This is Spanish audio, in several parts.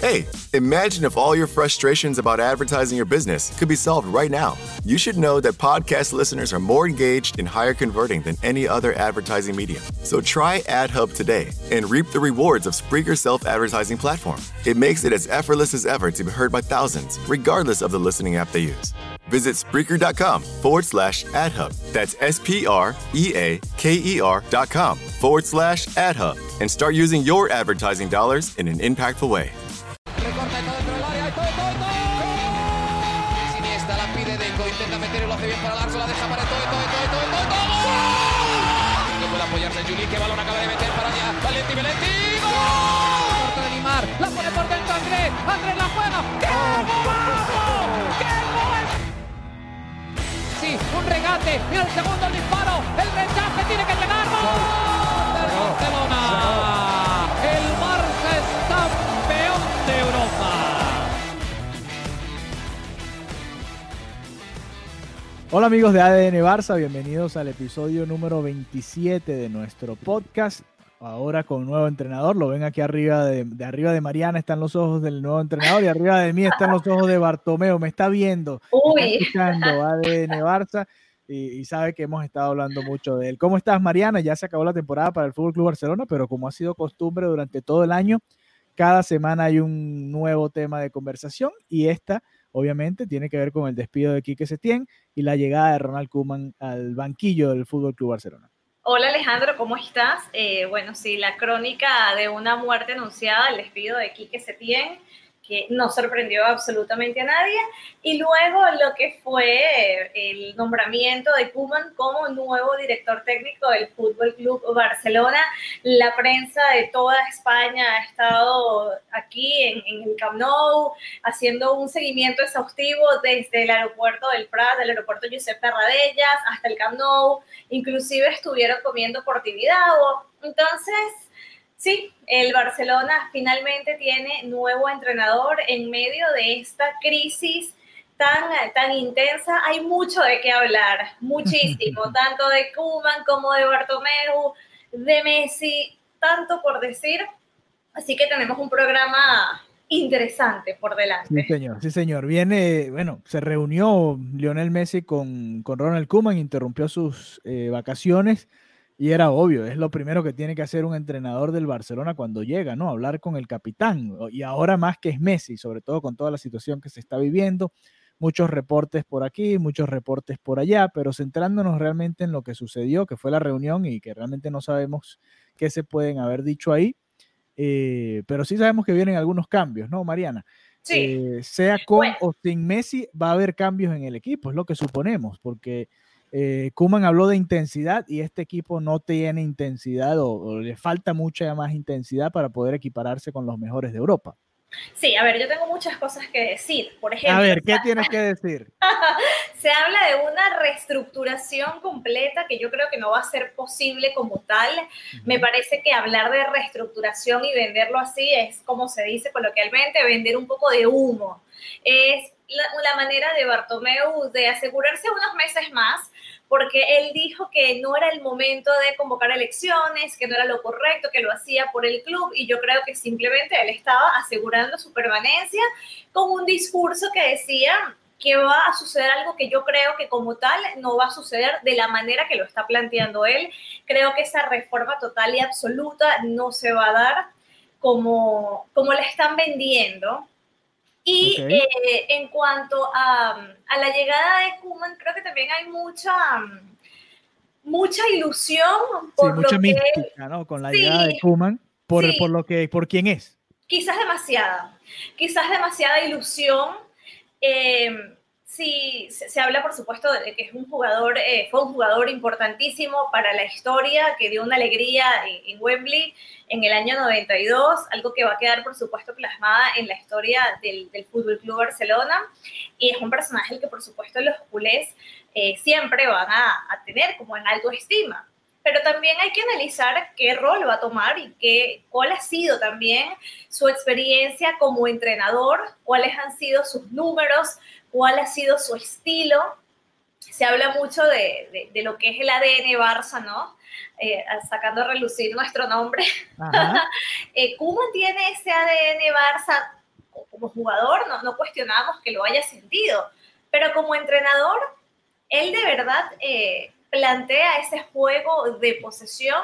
Hey, imagine if all your frustrations about advertising your business could be solved right now. You should know that podcast listeners are more engaged and higher converting than any other advertising medium. So try AdHub today and reap the rewards of Spreaker's self advertising platform. It makes it as effortless as ever to be heard by thousands, regardless of the listening app they use. Visit Spreaker.com forward slash AdHub. That's S P R E A K E R dot com forward slash AdHub and start using your advertising dollars in an impactful way. Un regate. Mira el segundo el disparo. El rechace tiene que llegar. ¡Gol! Del Barcelona. El Barça es campeón de Europa. Hola amigos de ADN Barça, bienvenidos al episodio número 27 de nuestro podcast. Ahora con un nuevo entrenador, lo ven aquí arriba de, de arriba de Mariana están los ojos del nuevo entrenador y arriba de mí están los ojos de Bartomeo, me está viendo, Uy. está escuchando ADN Barça y, y sabe que hemos estado hablando mucho de él. ¿Cómo estás Mariana? Ya se acabó la temporada para el Fútbol Club Barcelona, pero como ha sido costumbre durante todo el año, cada semana hay un nuevo tema de conversación y esta obviamente tiene que ver con el despido de Quique Setién y la llegada de Ronald Koeman al banquillo del Fútbol Club Barcelona. Hola Alejandro, ¿cómo estás? Eh, bueno, sí, la crónica de una muerte anunciada, el despido de Quique Setién, que no sorprendió absolutamente a nadie, y luego lo que fue el nombramiento de Koeman como nuevo director técnico del Fútbol Club Barcelona. La prensa de toda España ha estado aquí en, en el Camp Nou haciendo un seguimiento exhaustivo desde el aeropuerto del Prat, del aeropuerto Josep Tarradellas hasta el Camp Nou, inclusive estuvieron comiendo por Tibidabo. Entonces, sí, el Barcelona finalmente tiene nuevo entrenador en medio de esta crisis tan, tan intensa. Hay mucho de qué hablar, muchísimo, tanto de Koeman como de Bartomeu, de Messi, tanto por decir. Así que tenemos un programa interesante por delante. Sí, señor, sí, señor. Viene, bueno, se reunió Lionel Messi con, con Ronald Koeman, interrumpió sus eh, vacaciones y era obvio, es lo primero que tiene que hacer un entrenador del Barcelona cuando llega, ¿no? Hablar con el capitán. Y ahora más que es Messi, sobre todo con toda la situación que se está viviendo. Muchos reportes por aquí, muchos reportes por allá, pero centrándonos realmente en lo que sucedió, que fue la reunión y que realmente no sabemos qué se pueden haber dicho ahí. Eh, pero sí sabemos que vienen algunos cambios, ¿no, Mariana? Sí. Eh, sea con Bueno. o sin Messi, va a haber cambios en el equipo, es lo que suponemos, porque eh, Koeman habló de intensidad y este equipo no tiene intensidad o, o le falta mucha más intensidad para poder equipararse con los mejores de Europa. Sí, a ver, yo tengo muchas cosas que decir. Por ejemplo, A ver, ¿qué tienes que decir? se habla de una reestructuración completa que yo creo que no va a ser posible como tal. Me parece que hablar de reestructuración y venderlo así es, como se dice coloquialmente, vender un poco de humo. Es la, manera de Bartomeu de asegurarse unos meses más, porque él dijo que no era el momento de convocar elecciones, que no era lo correcto, que lo hacía por el club, y yo creo que simplemente él estaba asegurando su permanencia con un discurso que decía que va a suceder algo que yo creo que como tal no va a suceder de la manera que lo está planteando él. Creo que esa reforma total y absoluta no se va a dar como, como la están vendiendo. Y eh, en cuanto a, a la llegada de Kuman, creo que también hay mucha, mucha ilusión Sí, por mucha lo que mística, ¿no? Con la Sí, llegada de Koeman, por, sí. por lo que, por quién es. quizás demasiada, quizás demasiada ilusión. Eh, se, se habla, por supuesto, de que es un jugador, eh, fue un jugador importantísimo para la historia, que dio una alegría en, en Wembley en el año 92, algo que va a quedar, por supuesto, plasmada en la historia del, del Fútbol Club Barcelona. Y es un personaje que, por supuesto, los culés eh, siempre van a, a tener como en alto estima pero también hay que analizar qué rol va a tomar y qué, cuál ha sido también su experiencia como entrenador, cuáles han sido sus números, cuál ha sido su estilo. Se habla mucho de, de, de lo que es el ADN Barça, ¿no? Eh, sacando a relucir nuestro nombre. Eh, ¿Cómo tiene ese ADN Barça como jugador no, no cuestionamos que lo haya sentido, pero como entrenador, él de verdad eh, plantea ese juego de posesión.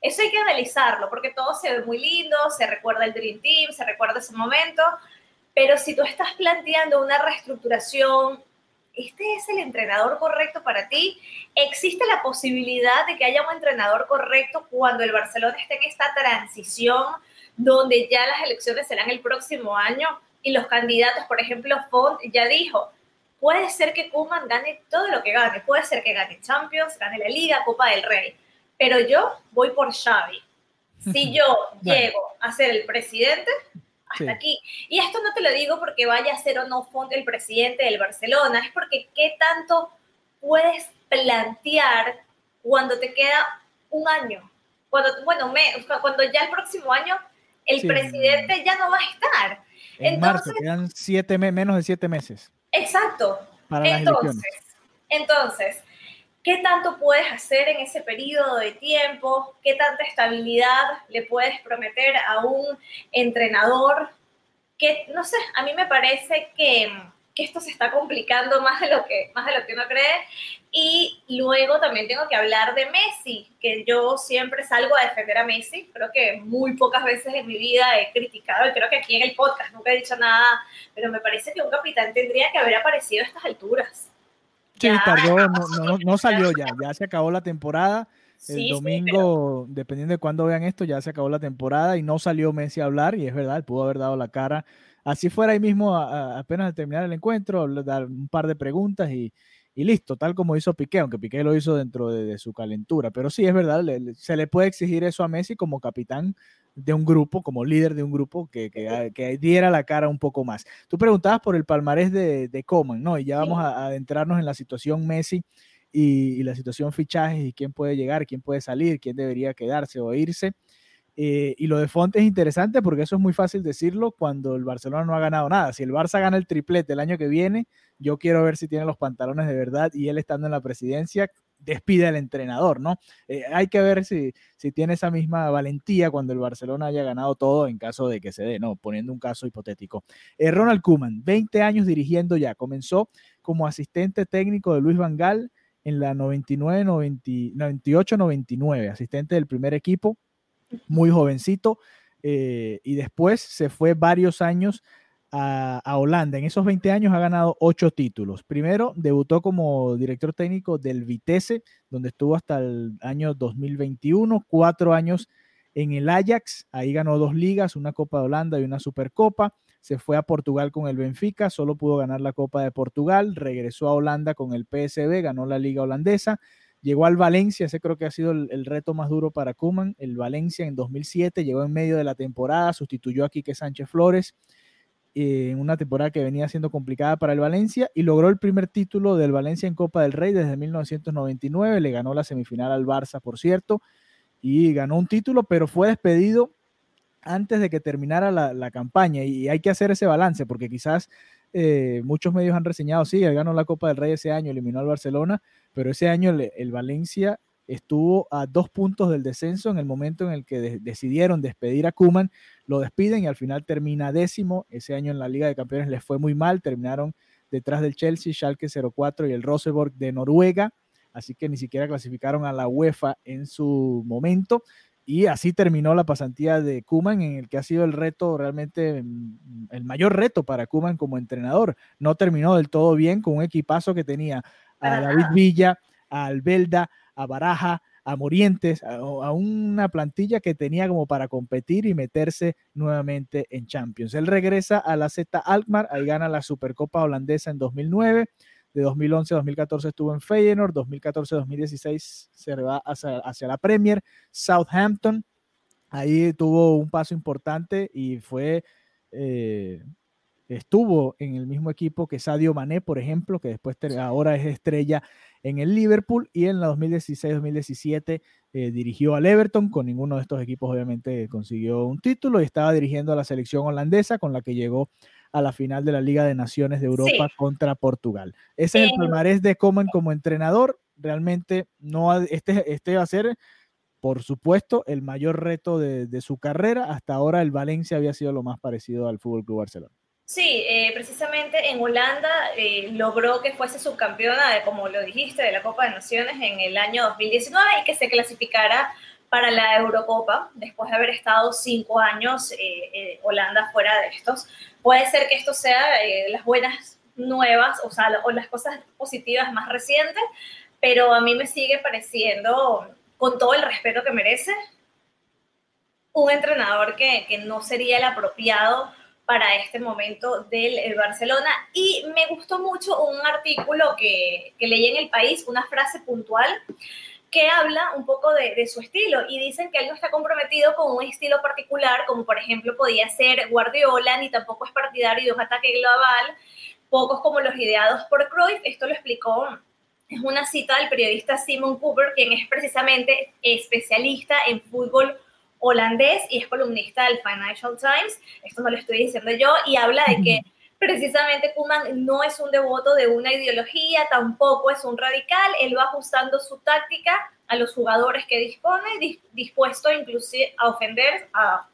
Eso hay que analizarlo, porque todo se ve muy lindo, se recuerda el Dream Team, se recuerda ese momento, pero si tú estás planteando una reestructuración, ¿este es el entrenador correcto para ti? ¿Existe la posibilidad de que haya un entrenador correcto cuando el Barcelona esté en esta transición donde ya las elecciones serán el próximo año y los candidatos, por ejemplo, Font ya dijo, puede ser que Kuman gane todo lo que gane, puede ser que gane Champions, gane la Liga, Copa del Rey, pero yo voy por Xavi. Si yo llego a ser el presidente, hasta aquí. Y esto no te lo digo porque vaya a ser o no el presidente del Barcelona, es porque qué tanto puedes plantear cuando te queda un año. Cuando, bueno, me, cuando ya el próximo año el presidente ya no va a estar. En entonces, marzo, quedan siete menos de siete meses. Exacto. entonces, entonces, ¿qué tanto puedes hacer en ese periodo de tiempo? ¿Qué tanta estabilidad le puedes prometer a un entrenador? Que, no sé, a mí me parece que que esto se está complicando más de lo que, más de lo que uno cree. Y luego también tengo que hablar de Messi, que yo siempre salgo a defender a Messi. Creo que muy pocas veces en mi vida he criticado, y creo que aquí en el podcast nunca he dicho nada, pero me parece que un capitán tendría que haber aparecido a estas alturas. Sí, tardó, no, no, salió ya, ya se acabó la temporada. El domingo, dependiendo de cuándo vean esto, ya se acabó la temporada y no salió Messi a hablar, y es verdad, pudo haber dado la cara así fuera ahí mismo, apenas al terminar el encuentro, dar un par de preguntas y, listo, tal como hizo Piqué, aunque Piqué lo hizo dentro de, su calentura. Pero sí, es verdad, se le puede exigir eso a Messi como capitán de un grupo, como líder de un grupo, que, que, diera la cara un poco más. Tú preguntabas por el palmarés de, de Coman, ¿no? Y ya vamos a, adentrarnos en la situación Messi y, y, la situación fichajes y quién puede llegar, quién puede salir, quién debería quedarse o irse. Eh, y lo de Fonte es interesante porque eso es muy fácil decirlo cuando el Barcelona no ha ganado nada. Si el Barça gana el triplete el año que viene, yo quiero ver si tiene los pantalones de verdad y él estando en la presidencia despide al entrenador, ¿no? Eh, hay que ver si, si tiene esa misma valentía cuando el Barcelona haya ganado todo en caso de que se dé, ¿no? Poniendo un caso hipotético. Eh, Ronald Koeman, 20 años dirigiendo ya, comenzó como asistente técnico de Luis Vangal en la 99, 98, 99, asistente del primer equipo muy jovencito, eh, y después se fue varios años a, Holanda. En esos 20 años ha ganado ocho títulos. Primero debutó como director técnico del Vitesse, donde estuvo hasta el año 2021, cuatro años en el Ajax, ahí ganó dos ligas, una Copa de Holanda y una Supercopa. Se fue a Portugal con el Benfica, solo pudo ganar la Copa de Portugal, regresó a Holanda con el PSB, ganó la Liga Holandesa, Llegó al Valencia, ese creo que ha sido el, reto más duro para Kuman. El Valencia en 2007 llegó en medio de la temporada, sustituyó a Quique Sánchez Flores eh, en una temporada que venía siendo complicada para el Valencia y logró el primer título del Valencia en Copa del Rey desde 1999. Le ganó la semifinal al Barça, por cierto, y ganó un título, pero fue despedido antes de que terminara la, campaña. Y hay que hacer ese balance porque quizás eh, muchos medios han reseñado, sí, él ganó la Copa del Rey ese año, eliminó al Barcelona, pero ese año el, Valencia estuvo a dos puntos del descenso en el momento en el que decidieron despedir a Kuman, lo despiden y al final termina décimo. Ese año en la Liga de Campeones les fue muy mal, terminaron detrás del Chelsea, Schalke 04 y el Rosenborg de Noruega, así que ni siquiera clasificaron a la UEFA en su momento. Y así terminó la pasantía de Kuman, en el que ha sido el reto realmente, mm, el mayor reto para Kuman como entrenador. No terminó del todo bien con un equipazo que tenía a David Villa, a Albelda, a Baraja, a Morientes, a, una plantilla que tenía como para competir y meterse nuevamente en Champions. Él regresa a la Z Alkmaar, ahí gana la Supercopa holandesa en 2009, de 2011 a 2014 estuvo en Feyenoord, 2014-2016 se va hacia, la Premier, Southampton, ahí tuvo un paso importante y fue eh, estuvo en el mismo equipo que Sadio Mané, por ejemplo, que después ahora es estrella en el Liverpool y en la 2016-2017 eh, dirigió al Everton, con ninguno de estos equipos obviamente consiguió un título y estaba dirigiendo a la selección holandesa con la que llegó a la final de la Liga de Naciones de Europa contra Portugal. Ese es el palmarés de Coman como entrenador. Realmente no este, este va a ser, por supuesto, el mayor reto de, de su carrera. Hasta ahora el Valencia había sido lo más parecido al Fútbol Club Barcelona. Sí, eh, precisamente en Holanda eh, logró que fuese subcampeona, de, como lo dijiste, de la Copa de Naciones en el año 2019 y que se clasificara para la Eurocopa, después de haber estado cinco años eh, Holanda fuera de estos. Puede ser que esto sea las buenas nuevas, o sea, o las cosas positivas más recientes, pero a mí me sigue pareciendo, con todo el respeto que merece, un entrenador que, que no sería el apropiado para este momento del Barcelona. Y me gustó mucho un artículo que, que, leí en El País, una frase puntual que habla un poco de, su estilo y dicen que él no está comprometido con un estilo particular, como por ejemplo podía ser Guardiola, ni tampoco es partidario de un ataque global, pocos como los ideados por Cruyff. Esto lo explicó, es una cita del periodista Simon Cooper, quien es precisamente especialista en fútbol holandés y es columnista del Financial Times, esto no lo estoy diciendo yo, y habla de que precisamente Kuman no es un devoto de una ideología, tampoco es un radical, él va ajustando su táctica a los jugadores que dispone, dispuesto inclusive a ofender, a,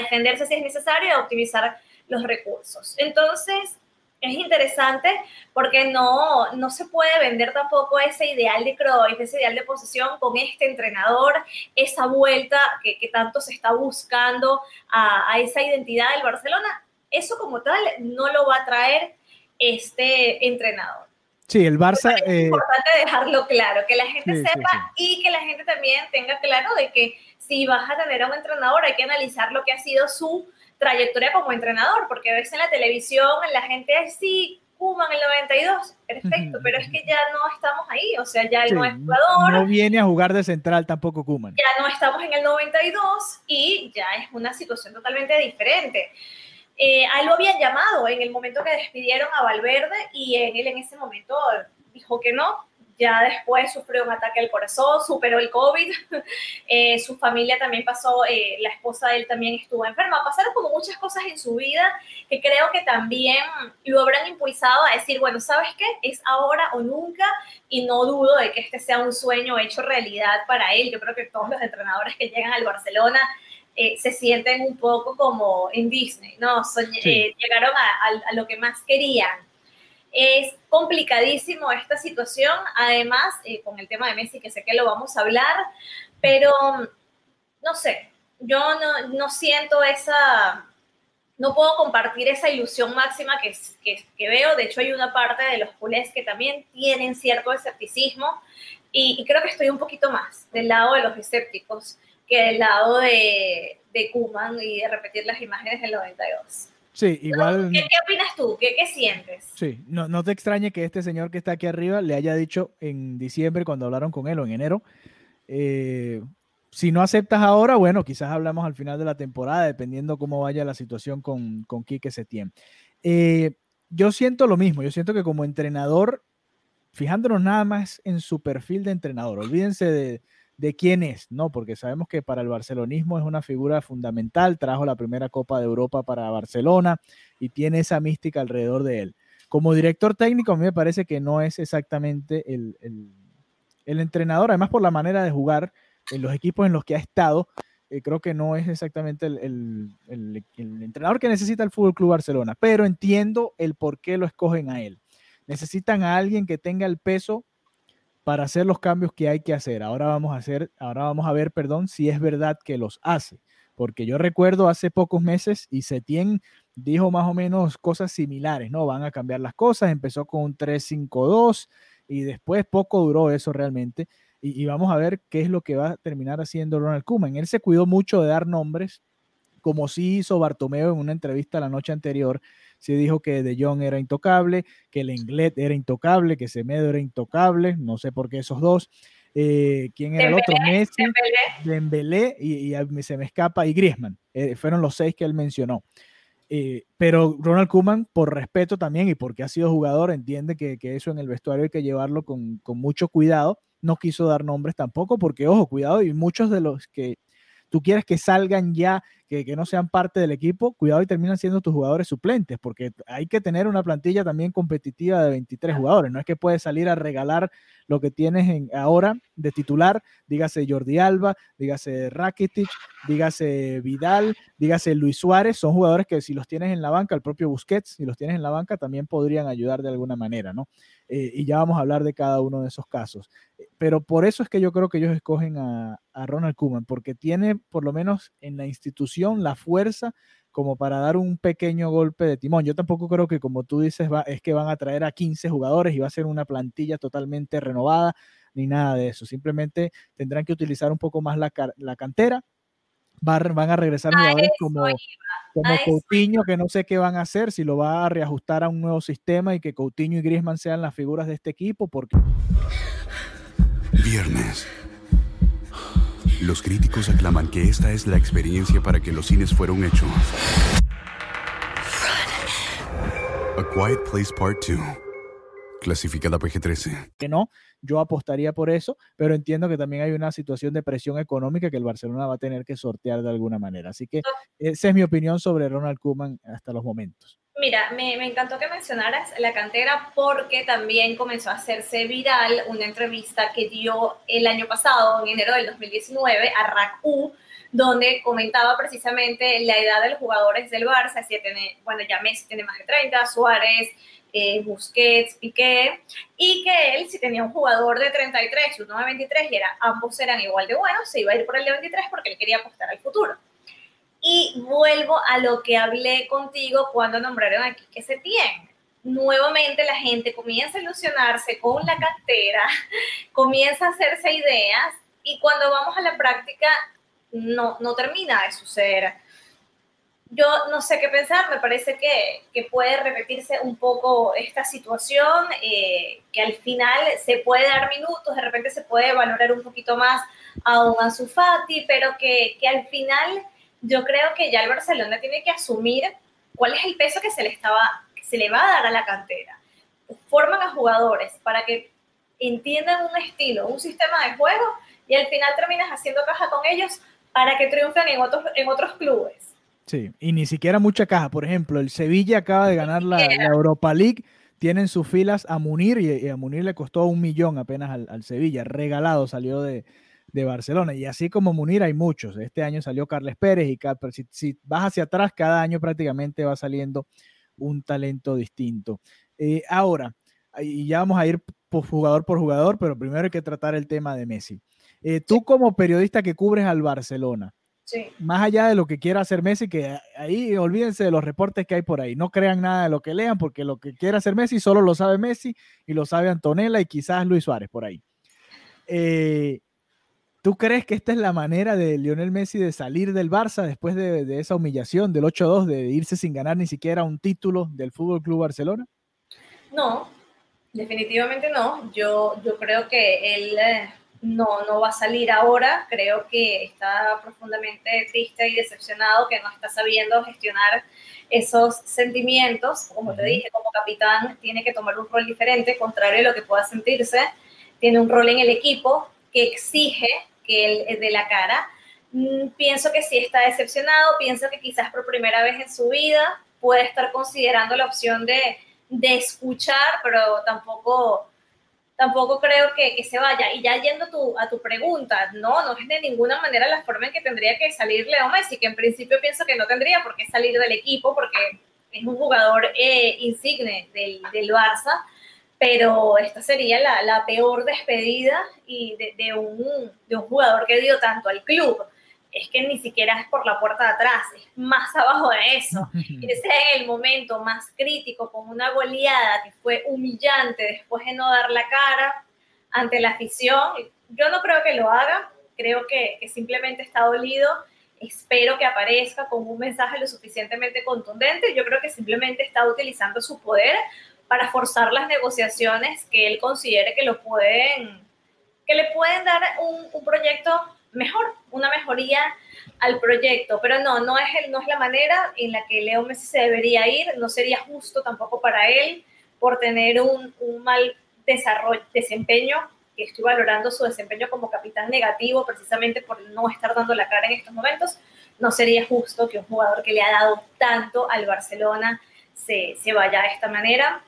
defenderse si es necesario, a optimizar los recursos. Entonces, es interesante porque no, no se puede vender tampoco ese ideal de Cruyff, ese ideal de posesión con este entrenador, esa vuelta que, tanto se está buscando a, esa identidad del Barcelona. Eso como tal no lo va a traer este entrenador. Sí, el Barça... Es eh, importante dejarlo claro, que la gente sepa sí, sí. y que la gente también tenga claro de que si vas a tener a un entrenador hay que analizar lo que ha sido su trayectoria como entrenador, porque ves en la televisión, la gente sí, Kuman el 92, perfecto, pero es que ya no estamos ahí, o sea, ya él sí, no es jugador. No viene a jugar de central tampoco Kuman. Ya no estamos en el 92 y ya es una situación totalmente diferente. Eh, a él lo habían llamado en el momento que despidieron a Valverde y en él en ese momento dijo que no, ya después sufrió un ataque al corazón, superó el COVID, eh, su familia también pasó, eh, la esposa de él también estuvo enferma, pasaron como muchas cosas en su vida que creo que también lo habrán impulsado a decir, bueno, ¿sabes qué? Es ahora o nunca y no dudo de que este sea un sueño hecho realidad para él. Yo creo que todos los entrenadores que llegan al Barcelona eh, se sienten un poco como en Disney, ¿no? Soñ sí. eh, llegaron a, a, a, lo que más querían. Es complicadísimo esta situación, además, eh, con el tema de Messi, que sé que lo vamos a hablar, pero no sé, yo no, no siento esa, no puedo compartir esa ilusión máxima que, que, que, veo. De hecho, hay una parte de los culés que también tienen cierto escepticismo y, y, creo que estoy un poquito más del lado de los escépticos que del lado de, de Kuman y de repetir las imágenes del 92. Sí, igual. ¿Qué, qué opinas tú? ¿Qué, ¿Qué, sientes? Sí, no, no te extrañe que este señor que está aquí arriba le haya dicho en diciembre, cuando hablaron con él, o en enero, eh, si no aceptas ahora, bueno, quizás hablamos al final de la temporada, dependiendo cómo vaya la situación con, con Quique Setién. Eh, yo siento lo mismo, yo siento que como entrenador, fijándonos nada más en su perfil de entrenador, olvídense de, de quién es, ¿no? Porque sabemos que para el barcelonismo es una figura fundamental, trajo la primera Copa de Europa para Barcelona y tiene esa mística alrededor de él. Como director técnico, a mí me parece que no es exactamente el, el, el entrenador, además por la manera de jugar en los equipos en los que ha estado, eh, creo que no es exactamente el, el, entrenador que necesita el Fútbol Club Barcelona, pero entiendo el por qué lo escogen a él. Necesitan a alguien que tenga el peso para hacer los cambios que hay que hacer. Ahora vamos a hacer, ahora vamos a ver, perdón, si es verdad que los hace, porque yo recuerdo hace pocos meses y Setien dijo más o menos cosas similares, ¿no? Van a cambiar las cosas, empezó con un 3-5-2 y después poco duró eso realmente. Y, vamos a ver qué es lo que va a terminar haciendo Ronald Koeman. Él se cuidó mucho de dar nombres, como sí hizo Bartomeo en una entrevista la noche anterior, sí dijo que De Jong era intocable, que Lenglet era intocable, que Semedo era intocable, no sé por qué esos dos. Eh, ¿Quién era Dembélé, el otro? Messi, Dembélé, y, y, se me escapa, y Griezmann. Eh, fueron los seis que él mencionó. Eh, pero Ronald Koeman, por respeto también y porque ha sido jugador, entiende que, que eso en el vestuario hay que llevarlo con, con, mucho cuidado. No quiso dar nombres tampoco, porque, ojo, cuidado, y muchos de los que tú quieres que salgan ya, que, que, no sean parte del equipo, cuidado y terminan siendo tus jugadores suplentes, porque hay que tener una plantilla también competitiva de 23 jugadores. No es que puedes salir a regalar lo que tienes en, ahora de titular, dígase Jordi Alba, dígase Rakitic, dígase Vidal, dígase Luis Suárez, son jugadores que si los tienes en la banca, el propio Busquets, si los tienes en la banca, también podrían ayudar de alguna manera, ¿no? Eh, y ya vamos a hablar de cada uno de esos casos. Pero por eso es que yo creo que ellos escogen a, Ronald Koeman, porque tiene por lo menos en la institución la fuerza como para dar un pequeño golpe de timón. Yo tampoco creo que, como tú dices, es que van a traer a 15 jugadores y va a ser una plantilla totalmente renovada, ni nada de eso. Simplemente tendrán que utilizar un poco más la, la cantera. Van a regresar jugadores como, como Coutinho, que no sé qué van a hacer, si lo va a reajustar a un nuevo sistema y que Coutinho y Griezmann sean las figuras de este equipo, porque... Viernes. Los críticos aclaman que esta es la experiencia para que los cines fueron hechos. A Quiet Place Part 2. Clasificada PG-13. Que no, yo apostaría por eso, pero entiendo que también hay una situación de presión económica que el Barcelona va a tener que sortear de alguna manera. Así que esa es mi opinión sobre Ronald Koeman hasta los momentos. Mira, me, me, encantó que mencionaras la cantera porque también comenzó a hacerse viral una entrevista que dio el año pasado, en enero del 2019, a RACU, donde comentaba precisamente la edad de los jugadores del Barça, si tiene, bueno, ya Messi tiene más de 30, Suárez, eh, Busquets, Piqué, y que él, si tenía un jugador de 33 y uno de 23, y era, ambos eran igual de buenos, se iba a ir por el de 23 porque él quería apostar al futuro. Y vuelvo a lo que hablé contigo cuando nombraron aquí que se tiene. Nuevamente la gente comienza a ilusionarse con la cantera, comienza a hacerse ideas y cuando vamos a la práctica no, no termina de suceder. Yo no sé qué pensar, me parece que, que puede repetirse un poco esta situación, eh, que al final se puede dar minutos, de repente se puede valorar un poquito más a un Ansu pero que, que al final yo creo que ya el Barcelona tiene que asumir cuál es el peso que se le, estaba, se le va a dar a la cantera. Forman a jugadores para que entiendan un estilo, un sistema de juego y al final terminas haciendo caja con ellos para que triunfen en otros, en otros clubes. Sí, y ni siquiera mucha caja. Por ejemplo, el Sevilla acaba de ganar la, Europa League. Tienen sus filas a Munir y, a Munir le costó un millón apenas al, al Sevilla. Regalado salió de, de Barcelona. Y así como Munir hay muchos. Este año salió Carles Pérez y si, si, vas hacia atrás, cada año prácticamente va saliendo un talento distinto. Eh, ahora, y ya vamos a ir por jugador por jugador, pero primero hay que tratar el tema de Messi. Eh, tú como periodista que cubres al Barcelona, más allá de lo que quiera hacer Messi, que ahí olvídense de los reportes que hay por ahí, no crean nada de lo que lean, porque lo que quiera hacer Messi solo lo sabe Messi y lo sabe Antonella y quizás Luis Suárez por ahí. Eh, ¿Tú crees que esta es la manera de Lionel Messi de salir del Barça después de, esa humillación del 8-2, de irse sin ganar ni siquiera un título del Fútbol Club Barcelona? No, definitivamente no. Yo, yo creo que él eh, no, no va a salir ahora. Creo que está profundamente triste y decepcionado que no está sabiendo gestionar esos sentimientos. Como te dije, como capitán tiene que tomar un rol diferente, contrario a lo que pueda sentirse. Tiene un rol en el equipo que exige que él de la cara. Mm, pienso que sí está decepcionado, pienso que quizás por primera vez en su vida puede estar considerando la opción de, de escuchar, pero tampoco, tampoco creo que, que, se vaya. Y ya yendo tu, a tu pregunta, no, no es de ninguna manera la forma en que tendría que salir Leo Messi, que en principio pienso que no tendría por qué salir del equipo, porque es un jugador eh, insigne del, del Barça pero esta sería la, la peor despedida y de, de, un, de, un, jugador que dio tanto al club. Es que ni siquiera es por la puerta de atrás, es más abajo de eso. Ese es el momento más crítico, con una goleada que fue humillante después de no dar la cara ante la afición. Yo no creo que lo haga, creo que, que simplemente está dolido. Espero que aparezca con un mensaje lo suficientemente contundente. Yo creo que simplemente está utilizando su poder para forzar las negociaciones que él considere que lo pueden, que le pueden dar un, un proyecto mejor, una mejoría al proyecto. Pero no, no es, el, no es la manera en la que Leo Messi se debería ir, no sería justo tampoco para él por tener un, un mal desarrollo, desempeño, que estoy valorando su desempeño como capitán negativo precisamente por no estar dando la cara en estos momentos. no sería justo que un jugador que le ha dado tanto al Barcelona se, se vaya de esta manera.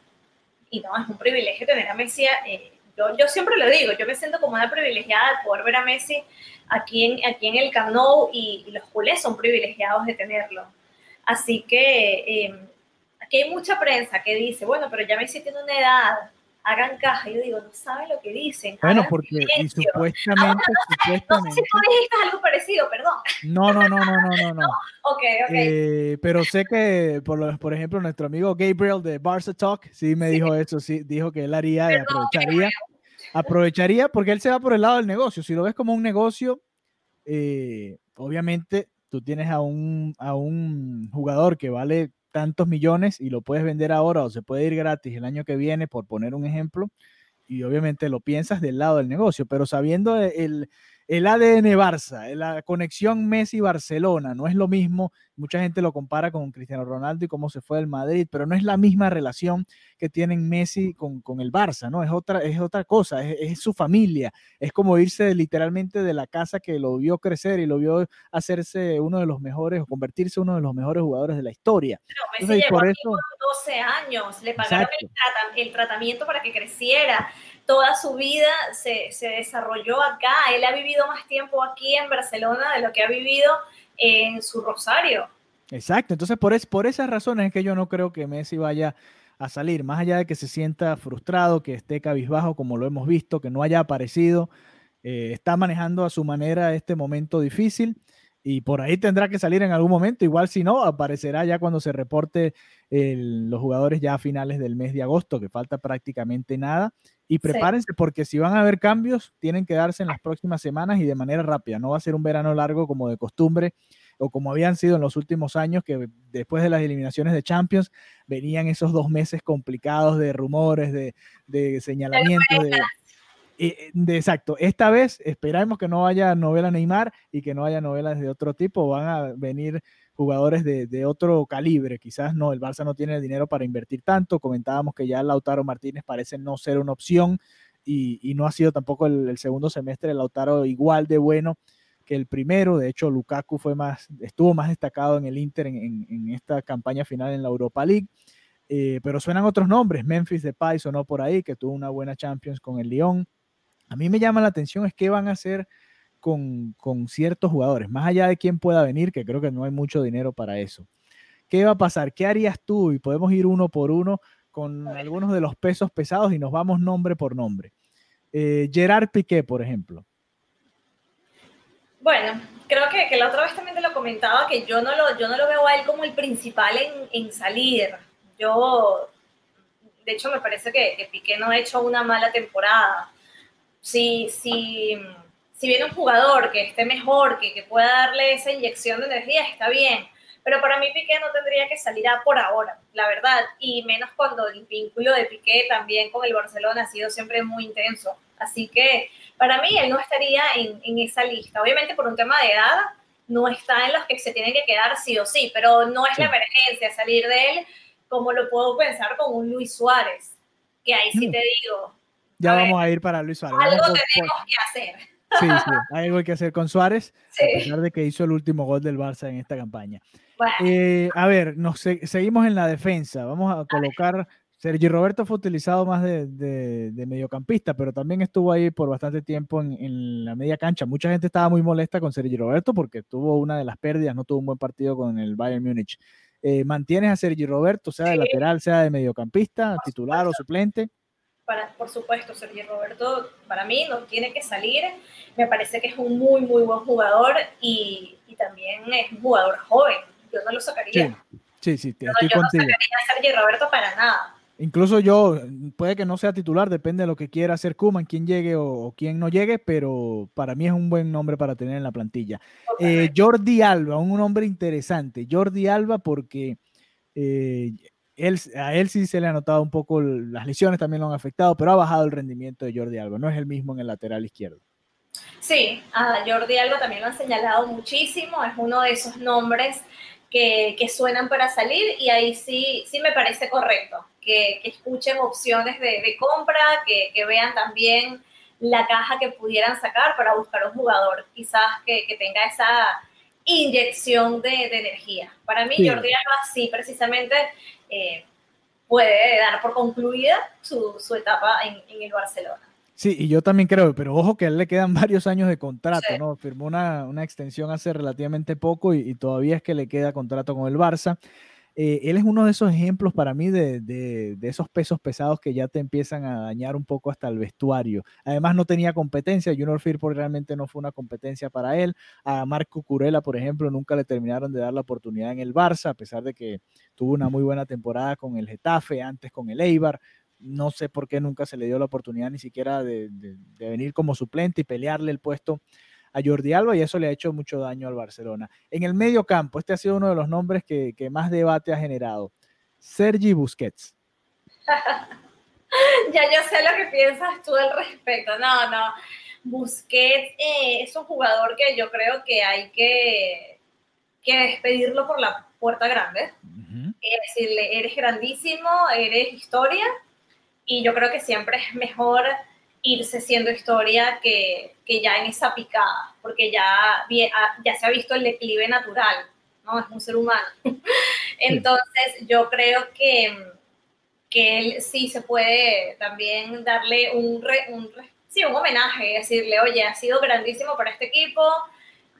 Y no, es un privilegio tener a Messi. Eh, yo, yo, siempre lo digo, yo me siento como una privilegiada de poder ver a Messi aquí en, aquí en el Camp Nou y, los culés son privilegiados de tenerlo. Así que eh, aquí hay mucha prensa que dice, bueno, pero ya Messi tiene una edad, hagan caja. Yo digo, no saben lo que dicen. Bueno, porque y supuestamente, supuestamente. No sé si tú dijiste algo parecido, perdón. No, no, no, no, no, no. no. ok, ok. Eh, pero sé que, por, por ejemplo, nuestro amigo Gabriel de Barça Talk, sí me dijo eso, sí, dijo que él haría y aprovecharía. Aprovecharía porque él se va por el lado del negocio. Si lo ves como un negocio, eh, obviamente tú tienes a un, a un jugador que vale tantos millones y lo puedes vender ahora o se puede ir gratis el año que viene, por poner un ejemplo, y obviamente lo piensas del lado del negocio, pero sabiendo el, el ADN Barça, la conexión Messi-Barcelona, no es lo mismo. Mucha gente lo compara con Cristiano Ronaldo y cómo se fue del Madrid, pero no es la misma relación que tienen Messi con, con el Barça, ¿no? Es otra, es otra cosa, es, su familia. Es como irse literalmente de la casa que lo vio crecer y lo vio hacerse uno de los mejores o convertirse uno de los mejores jugadores de la historia. Pero Messi por eso, 12 años, le pagaron el, tratamiento para que creciera toda su vida se, se, desarrolló acá. Él ha vivido más tiempo aquí en Barcelona de lo que ha vivido en su Rosario. Exacto, entonces por, es, por esas razones es que yo no creo que Messi vaya a salir, más allá de que se sienta frustrado, que esté cabizbajo, como lo hemos visto, que no haya aparecido, eh, está manejando a su manera este momento difícil y por ahí tendrá que salir en algún momento, igual si no, aparecerá ya cuando se reporte los jugadores ya a finales del mes de agosto, que falta prácticamente nada, y prepárense porque si van a haber cambios, tienen que darse en las próximas semanas y de manera rápida. No va a ser un verano largo como de costumbre o como habían sido en los últimos años, que después de las eliminaciones de Champions venían esos dos meses complicados de rumores, de, de señalamientos. De, de, exacto, esta vez esperamos que no haya novela Neymar y que no haya novelas de otro tipo, van a venir jugadores de, de, otro calibre. Quizás no, el Barça no tiene dinero para invertir tanto. Comentábamos que ya Lautaro Martínez parece no ser una opción y, no ha sido tampoco el, el, segundo semestre de Lautaro igual de bueno que el primero. De hecho, Lukaku fue más, estuvo más destacado en el Inter en, esta campaña final en la Europa League. Eh, pero suenan otros nombres. Memphis Depay sonó por ahí, que tuvo una buena Champions con el Lyon. A mí me llama la atención es qué van a hacer con, ciertos jugadores, más allá de quién pueda venir, que creo que no hay mucho dinero para eso. ¿Qué va a pasar? ¿Qué harías tú? Y podemos ir uno por uno con algunos de los pesos pesados y nos vamos nombre por nombre. Eh, Gerard Piqué, por ejemplo. Bueno, creo que, la otra vez también te lo comentaba, que yo no lo, yo no lo veo a él como el principal en, salir. Yo, de hecho, me parece que, que Piqué no ha hecho una mala temporada. Sí, sí si viene un jugador que esté mejor, que, que pueda darle esa inyección de energía, está bien. Pero para mí Piqué no tendría que salir a por ahora, la verdad. Y menos cuando el vínculo de Piqué también con el Barcelona ha sido siempre muy intenso. Así que para mí él no estaría en, en esa lista. Obviamente por un tema de edad, no está en los que se tienen que quedar sí o sí, pero no es sí. la emergencia salir de él como lo puedo pensar con un Luis Suárez, que ahí sí te digo. Ya vamos ver, a ir para Luis Suárez. Algo tenemos por... que hacer. Sí, sí, hay algo que hacer con Suárez, sí. a pesar de que hizo el último gol del Barça en esta campaña. Bueno. Eh, a ver, nos se seguimos en la defensa. Vamos a colocar. Sergi Roberto fue utilizado más de, de, de, mediocampista, pero también estuvo ahí por bastante tiempo en, en, la media cancha. Mucha gente estaba muy molesta con Sergi Roberto porque tuvo una de las pérdidas, no tuvo un buen partido con el Bayern Múnich. Eh, ¿Mantienes a Sergi Roberto, sea de sí. lateral, sea de mediocampista, titular o suplente? Para, por supuesto, Sergio Roberto, para mí no tiene que salir. Me parece que es un muy, muy buen jugador y, y también es un jugador joven. Yo no lo sacaría. Sí, sí, sí no, estoy yo contigo. no sacaría a Sergio Roberto para nada. Incluso yo, puede que no sea titular, depende de lo que quiera hacer Kuman, quién llegue o, o quién no llegue, pero para mí es un buen nombre para tener en la plantilla. Okay. Eh, Jordi Alba, un nombre interesante. Jordi Alba porque eh, él, a él sí se le ha notado un poco, las lesiones también lo han afectado, pero ha bajado el rendimiento de Jordi Alba, no es el mismo en el lateral izquierdo. Sí, a Jordi Alba también lo han señalado muchísimo, es uno de esos nombres que, que suenan para salir y ahí sí, sí me parece correcto, que, que escuchen opciones de, de compra, que, que, vean también la caja que pudieran sacar para buscar un jugador, quizás que, que tenga esa inyección de, energía. Para mí, Jordi Alba sí, precisamente eh, puede dar por concluida su, etapa en, el Barcelona. Sí, y yo también creo, pero ojo que a él le quedan varios años de contrato, ¿no? Firmó una, extensión hace relativamente poco y, y, todavía es que le queda contrato con el Barça. Eh, él es uno de esos ejemplos para mí de, esos pesos pesados que ya te empiezan a dañar un poco hasta el vestuario. Además, no tenía competencia. Junior Firpo realmente no fue una competencia para él. A Marco Curela, por ejemplo, nunca le terminaron de dar la oportunidad en el Barça, a pesar de que tuvo una muy buena temporada con el Getafe, antes con el Eibar. No sé por qué nunca se le dio la oportunidad ni siquiera de venir como suplente y pelearle el puesto a Jordi Alba y eso le ha hecho mucho daño al Barcelona. En el medio campo, este ha sido uno de los nombres que, más debate ha generado. Sergi Busquets. ya yo sé lo que piensas tú al respecto. No, no. Busquets eh, es un jugador que yo creo que hay que, que despedirlo por la puerta grande. Es decirle, eres grandísimo, eres historia, y yo creo que siempre es mejor irse siendo historia que, que, ya en esa picada, porque ya, ah, ya se ha visto el declive natural, ¿no? Es un ser humano. Entonces, yo creo que, que él sí se puede también darle un, un, sí, un homenaje, decirle, oye, ha sido grandísimo para este equipo.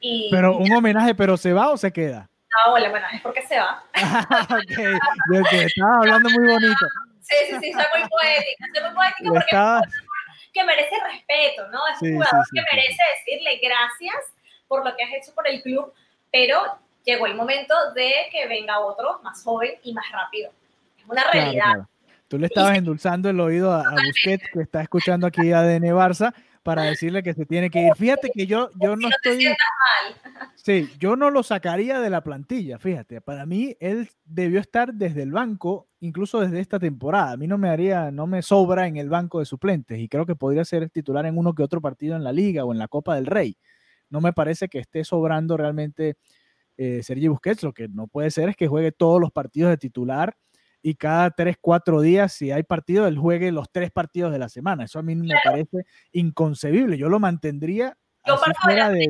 Y, pero un homenaje, pero ¿se va o se queda? No, el homenaje es porque se va. okay. estaba hablando muy bonito. Sí, sí, sí, soy muy poética, soy muy poética porque que merece respeto, ¿no? Es un jugador que merece decirle gracias por lo que has hecho por el club, pero llegó el momento de que venga otro más joven y más rápido. Es una realidad. Tú le estabas endulzando el oído a, a Busquets, que está escuchando aquí a DN Barça, para decirle que se tiene que ir. Fíjate que yo, yo no, estoy. Sí, yo no lo sacaría de la plantilla, fíjate. Para mí, él debió estar desde el banco, incluso desde esta temporada. A mí no me haría, no me sobra en el banco de suplentes y creo que podría ser titular en uno que otro partido en la Liga o en la Copa del Rey. No me parece que esté sobrando realmente eh, Sergi Busquets. Lo que no puede ser es que juegue todos los partidos de titular y cada tres, cuatro días, si hay partido, él juegue los tres partidos de la semana. Eso a mí me parece inconcebible. Yo lo mantendría así fuera de,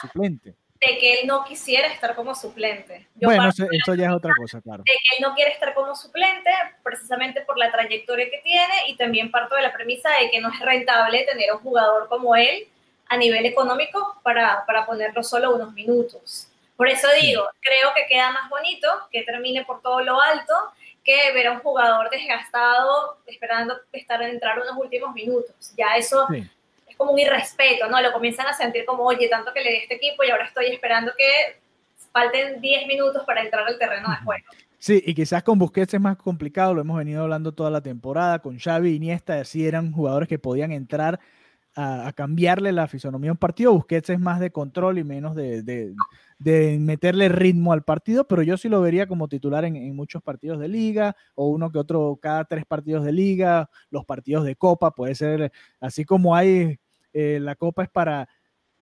suplente. De que él no quisiera estar como suplente. bueno, eso, ya es otra cosa, claro. De que él no quiere estar como suplente precisamente por la trayectoria que tiene y también parto de la premisa de que no es rentable tener un jugador como él a nivel económico para, para ponerlo solo unos minutos. Por eso digo, creo que queda más bonito que termine por todo lo alto que ver a un jugador desgastado esperando estar entrar unos últimos minutos. Ya eso es como un irrespeto, ¿no? Lo comienzan a sentir como, oye, tanto que le di a este equipo y ahora estoy esperando que falten 10 minutos para entrar al terreno de juego. Sí, y quizás con Busquets es más complicado, lo hemos venido hablando toda la temporada, con Xavi y Iniesta, así eran jugadores que podían entrar a, cambiarle la fisonomía a un partido. Busquets es más de control y menos de, de meterle ritmo al partido, pero yo sí lo vería como titular en, muchos partidos de liga o uno que otro cada tres partidos de liga, los partidos de copa, puede ser así como hay, eh, la copa es para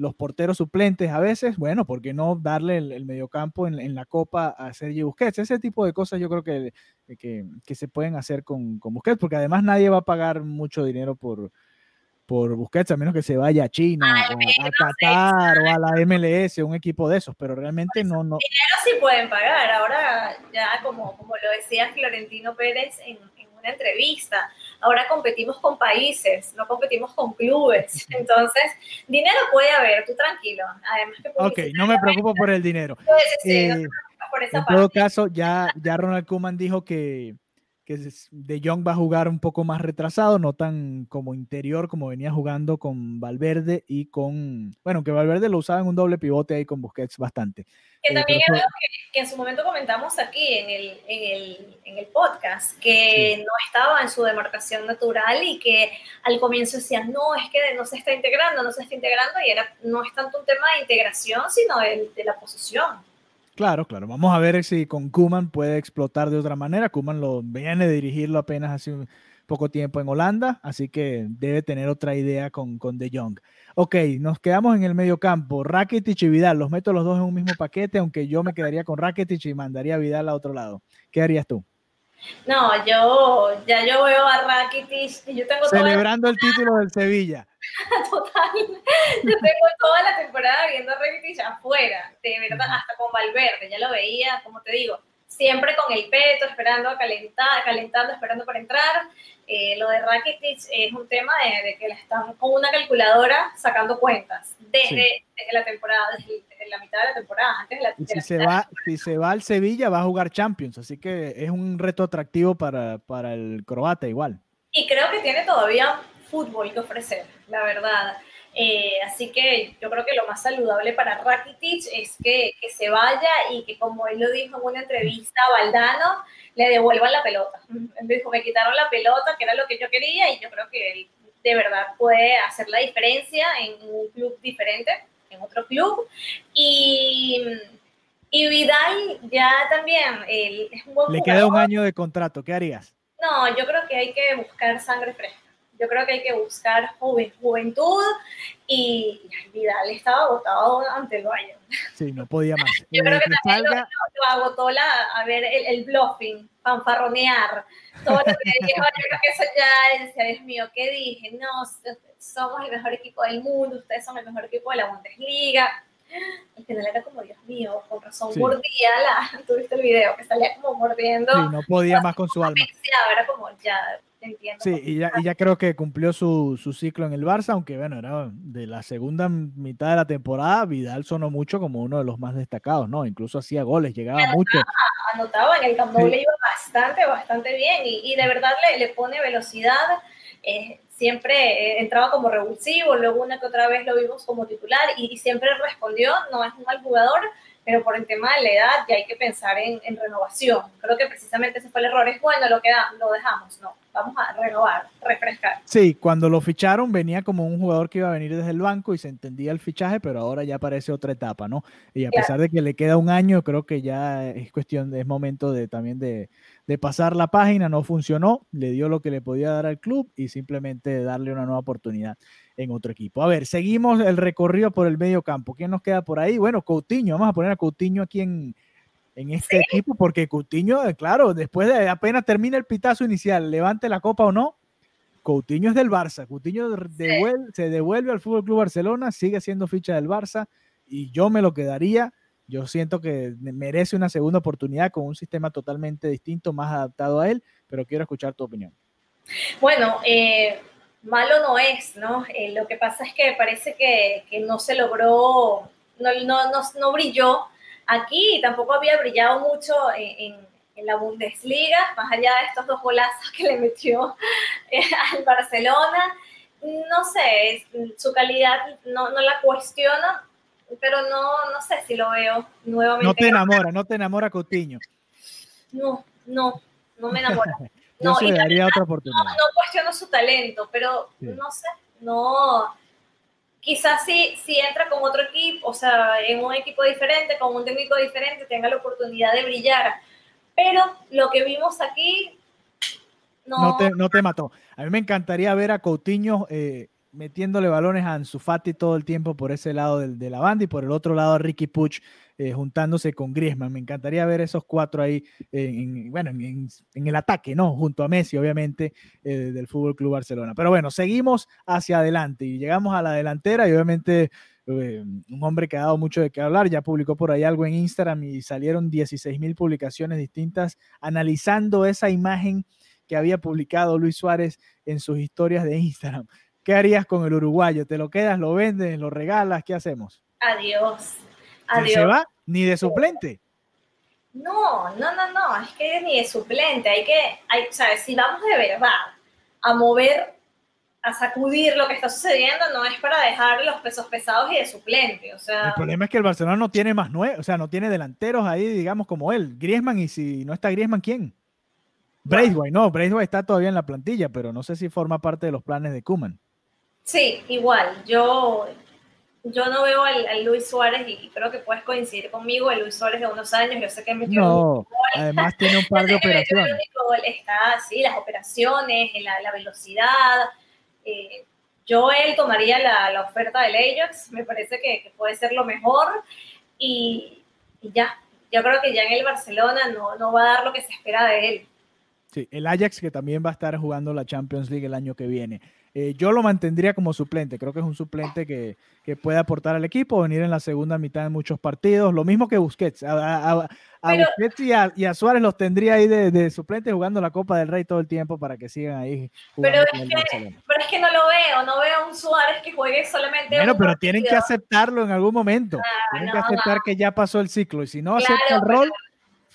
Los porteros suplentes a veces, bueno, ¿por qué no darle el, mediocampo en, la Copa a Sergio Busquets? Ese tipo de cosas yo creo que, que, se pueden hacer con, con, Busquets, porque además nadie va a pagar mucho dinero por, por Busquets, a menos que se vaya a China, o a, Qatar, o a la MLS, un equipo de esos, pero realmente no, no. Dinero sí pueden pagar, ahora ya como, como lo decía Florentino Pérez en, una entrevista. Ahora competimos con países, no competimos con clubes. Entonces, dinero puede haber, tú tranquilo. Además que ok, no me preocupo por el dinero. Sí, no eh, por esa en todo caso, ya, ya Ronald Koeman dijo que, que De Jong va a jugar un poco más retrasado, no tan como interior como venía jugando con Valverde y con, bueno, que Valverde lo usaba en un doble pivote ahí con Busquets bastante. Que eh, también es algo que, en su momento comentamos aquí en el, en el, en el podcast, que no estaba en su demarcación natural y que al comienzo decían, no, es que no se está integrando, no se está integrando, y era, no es tanto un tema de integración, sino de, de la posición. Claro, claro. Vamos a ver si con Kuman puede explotar de otra manera. Kuman lo viene de dirigirlo apenas hace un poco tiempo en Holanda, así que debe tener otra idea con, con De Jong. Ok, nos quedamos en el medio campo. Rakitic y Vidal, los meto los dos en un mismo paquete, aunque yo me quedaría con Rakitic y mandaría a Vidal a otro lado. ¿Qué harías tú? No, yo ya yo veo a Rakitic y yo tengo toda la- Celebrando el título del Sevilla. total. Yo tengo toda la temporada viendo a Rakitic afuera, de verdad, hasta con Valverde, ya lo veía, como te digo, siempre con el peto, esperando a calentar, calentando, esperando para entrar. Eh, lo de Rakitic es un tema de, de que le están con una calculadora sacando cuentas desde, Sí. desde la temporada, desde, desde la mitad de la temporada, antes de la, Y de si la se, mitad. va, si se va al Sevilla, va a jugar Champions, así que es un reto atractivo para, para el croata igual. Y creo que tiene todavía fútbol que ofrecer, la verdad. Eh, así que yo creo que lo más saludable para Rakitic es que, que se vaya y que, como él lo dijo en una entrevista a Valdano, le devuelvan la pelota. Él dijo, me quitaron la pelota, que era lo que yo quería, y yo creo que él de verdad puede hacer la diferencia en un club diferente, en otro club. Y, y Vidal ya también, él es un buen Le jugador. queda un año de contrato, ¿qué harías? No, yo creo que hay que buscar sangre fresca. Yo creo que hay que buscar juven- juventud y y Vidal estaba agotado ante el Bayern. Sí, no podía más. Yo Eh, creo que que también lo, agotó la, a ver el, el bluffing, fanfarronear, todo lo que dijo, yo creo que eso ya decía, Dios mío, ¿qué dije? No, somos el mejor equipo del mundo, ustedes son el mejor equipo de la Bundesliga. Al final era como, Dios mío, con razón Sí. mordía la, tuviste el video, que salía como mordiendo, sí, no podía más con su alma. era como, ya, entiendo. Sí, y ya, y ya creo que cumplió su, su ciclo en el Barça, aunque bueno, era de la segunda mitad de la temporada, Vidal sonó mucho como uno de los más destacados, ¿no? Incluso hacía goles, llegaba mucho. anotaba en el Camp Nou Sí. le iba bastante, bastante bien y, y de verdad le, le pone velocidad. eh, siempre eh, entraba como revulsivo, luego una que otra vez lo vimos como titular y, y siempre respondió, no es un mal jugador, pero por el tema de la edad ya hay que pensar en, en renovación. Creo que precisamente ese fue el error. Es bueno lo que da- lo dejamos, no, vamos a renovar, refrescar. Sí, cuando lo ficharon venía como un jugador que iba a venir desde el banco y se entendía el fichaje, pero ahora ya parece otra etapa, ¿no? Y a Claro. pesar de que le queda un año, creo que ya es cuestión, es momento de también de, de pasar la página, no funcionó, le dio lo que le podía dar al club y simplemente darle una nueva oportunidad en otro equipo. A ver, seguimos el recorrido por el medio campo. ¿Quién nos queda por ahí? Bueno, Coutinho, vamos a poner a Coutinho aquí en, en este equipo, porque Coutinho, eh, claro, después de apenas termina el pitazo inicial, levante la copa o no, Coutinho es del Barça. Coutinho se devuelve al Fútbol Club Barcelona, sigue siendo ficha del Barça y yo me lo quedaría. Yo siento que merece una segunda oportunidad con un sistema totalmente distinto, más adaptado a él, pero quiero escuchar tu opinión. Bueno, eh, malo no es, ¿no? Eh, lo que pasa es que parece que, no se logró, no, no, no, no brilló aquí tampoco había brillado mucho en, la Bundesliga, más allá de estos dos golazos que le metió eh, al Barcelona. No sé, su calidad no, no la cuestiono, pero no, no sé si lo veo nuevamente. No te enamora, no te enamora Coutinho. No, no, no me enamora. Yo No, le la daría otra no, oportunidad. no cuestiono su talento, pero Sí. no sé, no. Quizás si, si entra con otro equipo, o sea, en un equipo diferente, con un técnico diferente, tenga la oportunidad de brillar. Pero lo que vimos aquí, no. No te, no te mató. A mí me encantaría ver a Coutinho eh, metiéndole balones a Ansu Fati todo el tiempo por ese lado de la banda y por el otro lado a Ricky Puch eh, juntándose con Griezmann. Me encantaría ver esos cuatro ahí, en, bueno, en, en- en el ataque, ¿no? Junto a Messi, obviamente, eh, del Fútbol Club Barcelona. Pero bueno, seguimos hacia adelante y llegamos a la delantera y obviamente eh, un hombre que ha dado mucho de qué hablar, ya publicó por ahí algo en Instagram y salieron 16 mil publicaciones distintas analizando esa imagen que había publicado Luis Suárez en sus historias de Instagram. ¿Qué harías con el uruguayo? ¿Te lo quedas, lo vendes, lo regalas? ¿Qué hacemos? Adiós. ¿Ni Adiós. se va? Ni de suplente. No, no, no, no, es que ni de suplente, hay que, hay, o sea, si vamos de verdad a mover, a sacudir lo que está sucediendo, no es para dejar los pesos pesados y de suplente, o sea, El problema es que el Barcelona no tiene más nueve, o sea, no tiene delanteros ahí, digamos, como él. Griezmann, y si no está Griezmann, ¿quién? Braithwaite, no, Braithwaite está todavía en la plantilla, pero no sé si forma parte de los planes de Kuman. Sí, igual, yo, yo no veo al, al Luis Suárez y creo que puedes coincidir conmigo, el Luis Suárez de unos años, yo sé que metió No, además tiene un par de operaciones. Está, sí, las operaciones, la, la velocidad. eh, yo él tomaría la, la oferta del Ajax, me parece que, que puede ser lo mejor y, y ya, yo creo que ya en el Barcelona no, no va a dar lo que se espera de él. Sí, el Ajax que también va a estar jugando la Champions League el año que viene. Eh, yo lo mantendría como suplente, creo que es un suplente que, que puede aportar al equipo, venir en la segunda mitad en muchos partidos, lo mismo que Busquets. A, a- a- a Pero- Busquets y a, y a Suárez los tendría ahí de, de suplente jugando la Copa del Rey todo el tiempo para que sigan ahí jugando Pero es que-. Pero es que no lo veo, no veo a un Suárez que juegue solamente Bueno, pero tienen que aceptarlo en algún momento. Ah, tienen que aceptar no. que ya pasó el ciclo y si no Claro, acepta el pero- rol,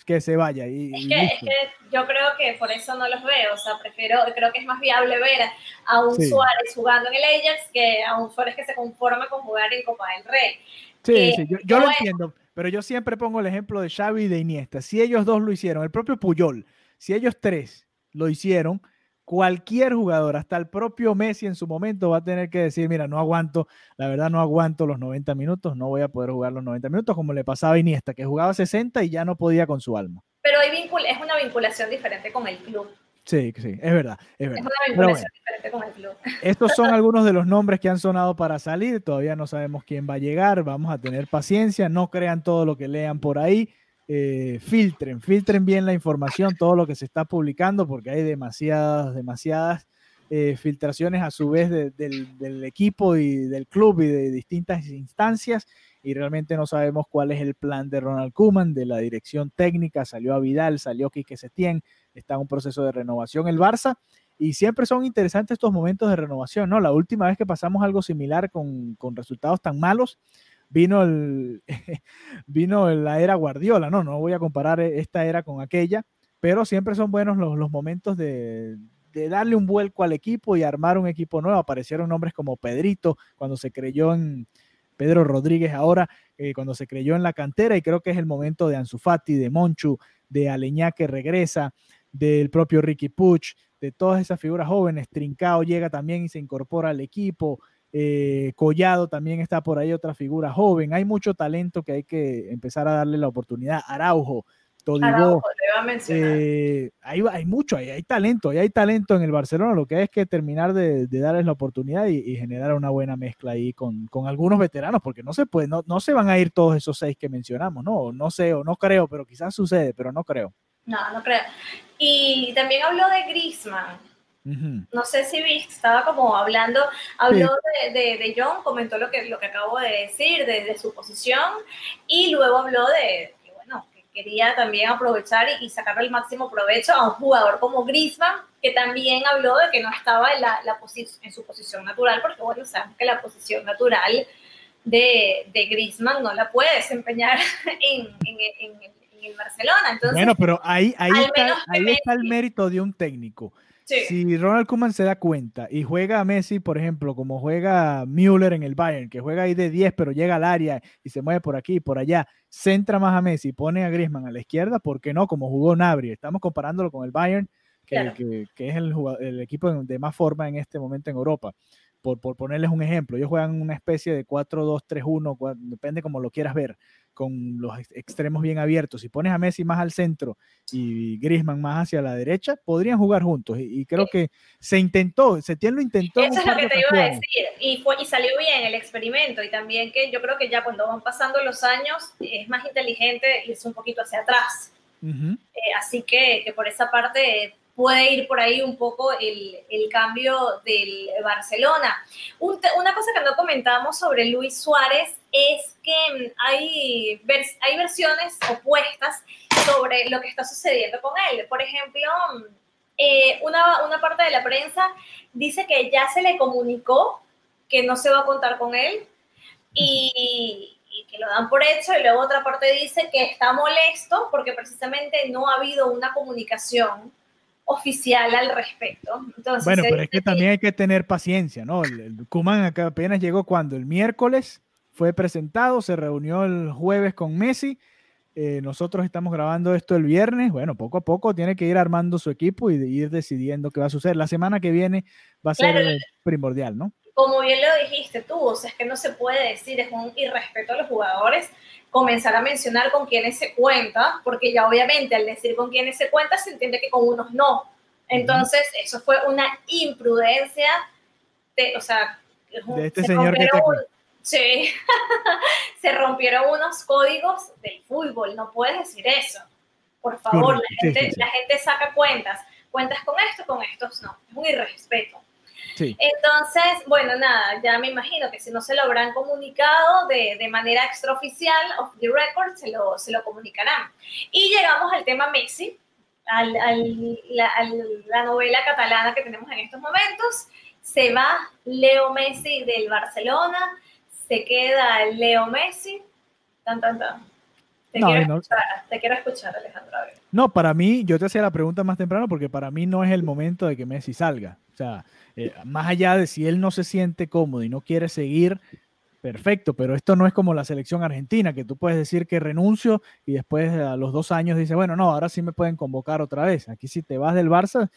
que se vaya. Y, Es que, es que yo creo que por eso no los veo, o sea, prefiero, creo que es más viable ver a un Sí. Suárez jugando en el Ajax que a un Suárez que se conforme con jugar en Copa del Rey. Sí, Eh, sí, yo, yo lo entiendo, pero yo siempre pongo el ejemplo de Xavi y de Iniesta. Si ellos dos lo hicieron, el propio Puyol, si ellos tres lo hicieron, cualquier jugador, hasta el propio Messi en su momento va a tener que decir, mira, no aguanto, la verdad no aguanto los 90 minutos, no voy a poder jugar los 90 minutos como le pasaba a Iniesta, que jugaba 60 y ya no podía con su alma. Pero hay vincul es una vinculación diferente con el club. Sí, sí, es verdad, es Es verdad. una Pero vinculación bueno, diferente con el club. estos son algunos de los nombres que han sonado para salir. Todavía no sabemos quién va a llegar. Vamos a tener paciencia. No crean todo lo que lean por ahí. Eh, filtren, filtren bien la información, todo lo que se está publicando, porque hay demasiadas, demasiadas eh, filtraciones a su vez de- del, del equipo y del club y de distintas instancias. Y realmente no sabemos cuál es el plan de Ronald Koeman, de la dirección técnica. Salió a Vidal, salió Quique Setién, está en un proceso de renovación el Barça. Y siempre son interesantes estos momentos de renovación, ¿no? La última vez que pasamos algo similar con, con resultados tan malos, vino, el, vino la era Guardiola, ¿no? No voy a comparar esta era con aquella, pero siempre son buenos los, los momentos de, de darle un vuelco al equipo y armar un equipo nuevo. Aparecieron nombres como Pedrito, cuando se creyó en Pedro Rodríguez ahora, eh, cuando se creyó en la cantera, y creo que es el momento de Ansu Fati, de Monchu, de Aleñá que regresa, del propio Ricky Puch, de todas esas figuras jóvenes. Trincao llega también y se incorpora al equipo. Eh, Collado también está por ahí, otra figura joven. Hay mucho talento que hay que empezar a darle la oportunidad. Araujo, Todibó. Araujo, lo iba a mencionar. eh, hay, hay mucho, hay, hay talento, hay, hay talento en el Barcelona. Lo que hay es que terminar de, de darles la oportunidad y, y generar una buena mezcla ahí con, con algunos veteranos, porque no se puede, no, no se van a ir todos esos seis que mencionamos, no, no sé o no creo, pero quizás sucede, pero no creo. No, no creo. Y también habló de Griezmann. No sé si viste, estaba como hablando, habló de, de, de John, comentó lo que, lo que acabo de decir, de, de su posición, y luego habló de que, bueno, que quería también aprovechar y, y sacarle el máximo provecho a un jugador como Griezmann, que también habló de que no estaba en, la, en su posición natural, porque, bueno, sabemos que la posición natural de, de Griezmann no la puede desempeñar en, en, en, en el Barcelona. Entonces, Bueno, pero ahí, ahí, está, ahí está el mérito de un técnico. Sí. Si Ronald Koeman se da cuenta y juega a Messi, por ejemplo, como juega Müller en el Bayern, que juega ahí de 10, pero llega al área y se mueve por aquí y por allá, centra más a Messi, pone a Griezmann a la izquierda, ¿por qué no? Como jugó Nabri. Estamos comparándolo con el Bayern, que, Claro. que- que es el, el equipo de más forma en este momento en Europa. Por, por ponerles un ejemplo, ellos juegan una especie de 4-2-3-1, cua- depende como lo quieras ver, con los ex- extremos bien abiertos. Si pones a Messi más al centro y Griezmann más hacia la derecha, podrían jugar juntos. Y, y creo que se intentó, Setién lo intentó. en Eso es lo que te iba a decir. Y, fue, y salió bien el experimento. Y también que yo creo que ya cuando van pasando los años es más inteligente irse un poquito hacia atrás. Eh, así que, que por esa parte puede ir por ahí un poco el, el cambio del Barcelona. Un una cosa que no comentamos sobre Luis Suárez es que hay, vers- hay versiones opuestas sobre lo que está sucediendo con él. Por ejemplo, eh, una, una parte de la prensa dice que ya se le comunicó que no se va a contar con él y, y que lo dan por hecho y luego otra parte dice que está molesto porque precisamente no ha habido una comunicación oficial al respecto. Entonces, Bueno, pero es que también hay que tener paciencia, ¿no? El, el acá apenas llegó cuando el miércoles fue presentado, se reunió el jueves con Messi. eh, nosotros estamos grabando esto el viernes. Bueno, poco a poco tiene que ir armando su equipo y de ir decidiendo qué va a suceder. La semana que viene va a ser Claro. eh, primordial, ¿no? como bien lo dijiste tú, o sea, es que no se puede decir, es un irrespeto a los jugadores comenzar a mencionar con quiénes se cuenta, porque ya obviamente al decir con quiénes se cuenta se entiende que con unos no. Entonces, eso fue una imprudencia, de, o sea, de este señor que te... Sí, se rompieron unos códigos del fútbol, no puedes decir eso. Por favor, la, gente, la gente saca cuentas, cuentas con esto, con estos no, es un irrespeto. Entonces, bueno, nada, ya me imagino que si no se lo habrán comunicado de, de manera extraoficial, of the record, se lo, se lo comunicarán. Y llegamos al tema Messi, al, al, la, la novela catalana que tenemos en estos momentos. Se va Leo Messi del Barcelona, se queda Leo Messi. Tan, tan, tan. Te, quiero, escuchar, te quiero escuchar, Alejandro. No, para mí, yo te hacía la pregunta más temprano porque para mí no es el momento de que Messi salga. O sea, eh, más allá de si él no se siente cómodo y no quiere seguir, perfecto, pero esto no es como la selección argentina, que tú puedes decir que renuncio y después a los dos años dice, bueno, no, ahora sí me pueden convocar otra vez. Aquí si te vas del Barça,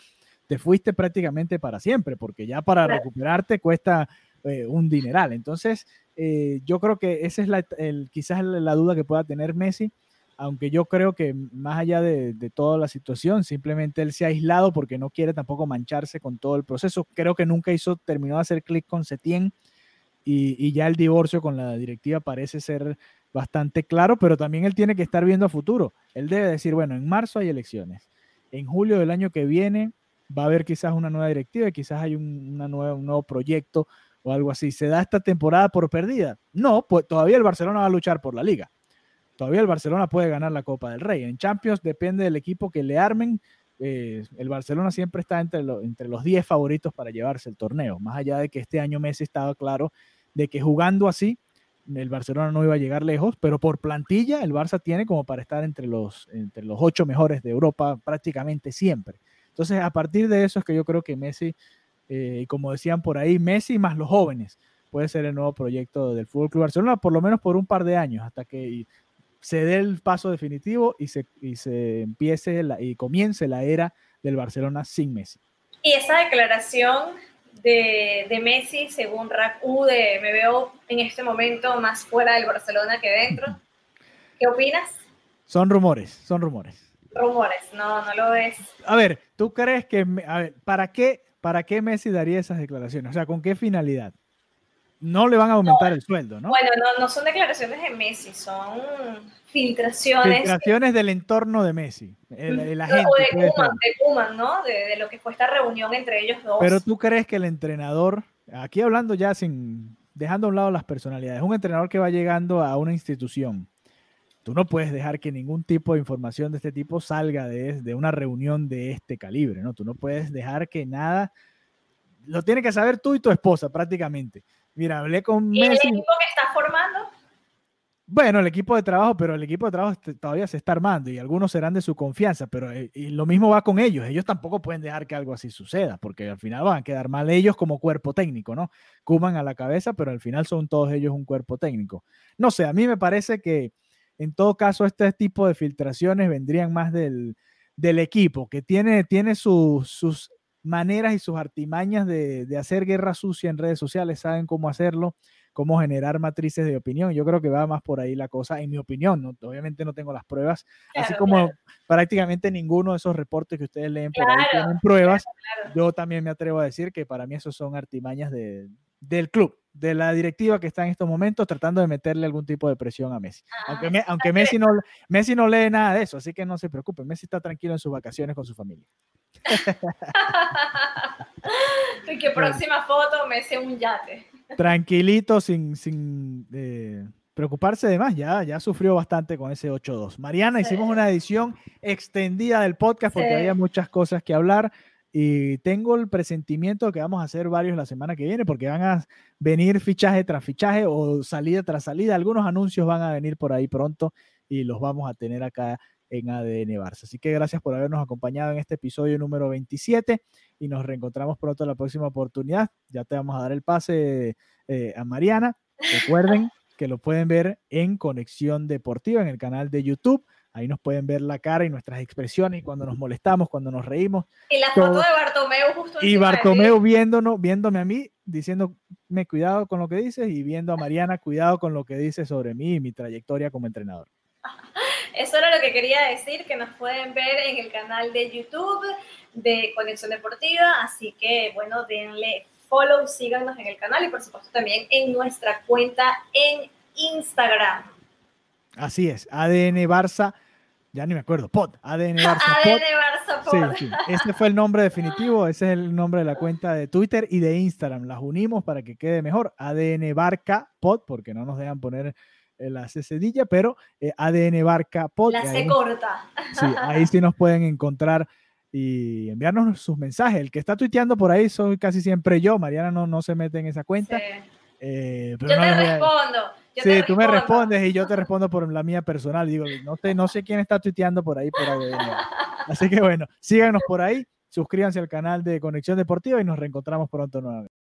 te fuiste prácticamente para siempre, porque ya para recuperarte cuesta eh, un dineral. Entonces, eh, yo creo que esa es la, quizás la duda que pueda tener Messi, aunque yo creo que más allá de, toda la situación, simplemente él se ha aislado porque no quiere tampoco mancharse con todo el proceso. Creo que nunca hizo, terminó de hacer clic con Setien y, ya el divorcio con la directiva parece ser bastante claro, pero también él tiene que estar viendo a futuro. Él debe decir, bueno, en marzo hay elecciones, en julio del año que viene va a haber quizás una nueva directiva, quizás hay un, una nueva, un nuevo proyecto o algo así. ¿Se da esta temporada por perdida? No, pues todavía el Barcelona va a luchar por la liga. Todavía el Barcelona puede ganar la Copa del Rey. En Champions depende del equipo que le armen. Eh, el Barcelona siempre está entre, entre los 10 favoritos para llevarse el torneo. Más allá de que este año Messi estaba claro de que jugando así, el Barcelona no iba a llegar lejos, pero por plantilla el Barça tiene como para estar entre los, entre los ocho mejores de Europa prácticamente siempre. Entonces, a partir de eso es que yo creo que Messi eh, y como decían por ahí, Messi más los jóvenes puede ser el nuevo proyecto del Fútbol Club Barcelona, por lo menos por un par de años, hasta que se dé el paso definitivo y se, y se empiece y comience la era del Barcelona sin Messi. Y esa declaración de, de Messi, según Raku, de me veo en este momento más fuera del Barcelona que dentro, ¿qué opinas? Son rumores, son rumores. Rumores, no, no lo ves. A ver, ¿tú crees que, a ver, ¿para qué ¿para qué Messi daría esas declaraciones? O sea, ¿con qué finalidad? No le van a aumentar el sueldo, ¿no? Bueno, no, son declaraciones de Messi, son filtraciones. Filtraciones del entorno de Messi, el, el agente. O de Kuman, ¿no? De, lo que fue esta reunión entre ellos dos. Pero tú crees que el entrenador, aquí hablando ya sin, dejando a un lado las personalidades, un entrenador que va llegando a una institución, tú no puedes dejar que ningún tipo de información de este tipo salga de, de, una reunión de este calibre, ¿no? Tú no puedes dejar que nada, lo tiene que saber tú y tu esposa prácticamente. Mira, hablé con ¿Y el equipo que estás formando? Bueno, el equipo de trabajo, pero el equipo de trabajo todavía se está armando y algunos serán de su confianza, pero eh, y lo mismo va con ellos. Ellos tampoco pueden dejar que algo así suceda, porque al final van a quedar mal ellos como cuerpo técnico, ¿no? Cuman a la cabeza, pero al final son todos ellos un cuerpo técnico. No sé, a mí me parece que en todo caso, este tipo de filtraciones vendrían más del, equipo, que tiene, tiene sus maneras y sus artimañas de, hacer guerra sucia en redes sociales, saben cómo hacerlo, cómo generar matrices de opinión. Yo creo que va más por ahí la cosa, en mi opinión. obviamente no tengo las pruebas, así como prácticamente ninguno de esos reportes que ustedes leen por ahí tienen pruebas. Yo también me atrevo a decir que para mí esos son artimañas del club de la directiva que está en estos momentos tratando de meterle algún tipo de presión a Messi. Ah, aunque, aunque Messi, no, Messi no lee nada de eso, así que no se preocupe. Messi está tranquilo en sus vacaciones con su familia. y que próxima foto, Messi un yate. Tranquilito, sin, sin eh, preocuparse de más. Ya, ya sufrió bastante con ese 8-2. Mariana, hicimos una edición extendida del podcast porque había muchas cosas que hablar. Y tengo el presentimiento de que vamos a hacer varios la semana que viene porque van a venir fichaje tras fichaje o salida tras salida. Algunos anuncios van a venir por ahí pronto y los vamos a tener acá en ADN Barça. Así que gracias por habernos acompañado en este episodio número 27 y nos reencontramos pronto en la próxima oportunidad. Ya te vamos a dar el pase eh, a Mariana. Recuerden que lo pueden ver en Conexión Deportiva en el canal de YouTube Ahí nos pueden ver la cara y nuestras expresiones y cuando nos molestamos, cuando nos reímos. Y la foto de Bartomeu justo Y Bartomeu viéndonos, viéndome a mí, diciéndome cuidado con lo que dices y viendo a Mariana cuidado con lo que dice sobre mí y mi trayectoria como entrenador. Eso era lo que quería decir, que nos pueden ver en el canal de YouTube de Conexión Deportiva, así que bueno, denle follow, síganos en el canal y por supuesto también en nuestra cuenta en Instagram. Así es, ADN Barça ya ni me acuerdo, POD, ADN Barça ADN Barça Pod. Sí, sí, ese fue el nombre definitivo, ese es el nombre de la cuenta de Twitter y de Instagram. Las unimos para que quede mejor, ADN Barca Pod, porque no nos dejan poner la C cedilla, pero eh, ADN Barca Pod. La C corta. Sí, ahí sí nos pueden encontrar y enviarnos sus mensajes. El que está tuiteando por ahí soy casi siempre yo, Mariana no, no se mete en esa cuenta. Eh, yo te respondo. sí, tú me respondes y yo te respondo por la mía personal. Digo, no sé, no sé quién está tuiteando por ahí por Así que bueno, síganos por ahí, suscríbanse al canal de Conexión Deportiva y nos reencontramos pronto nuevamente.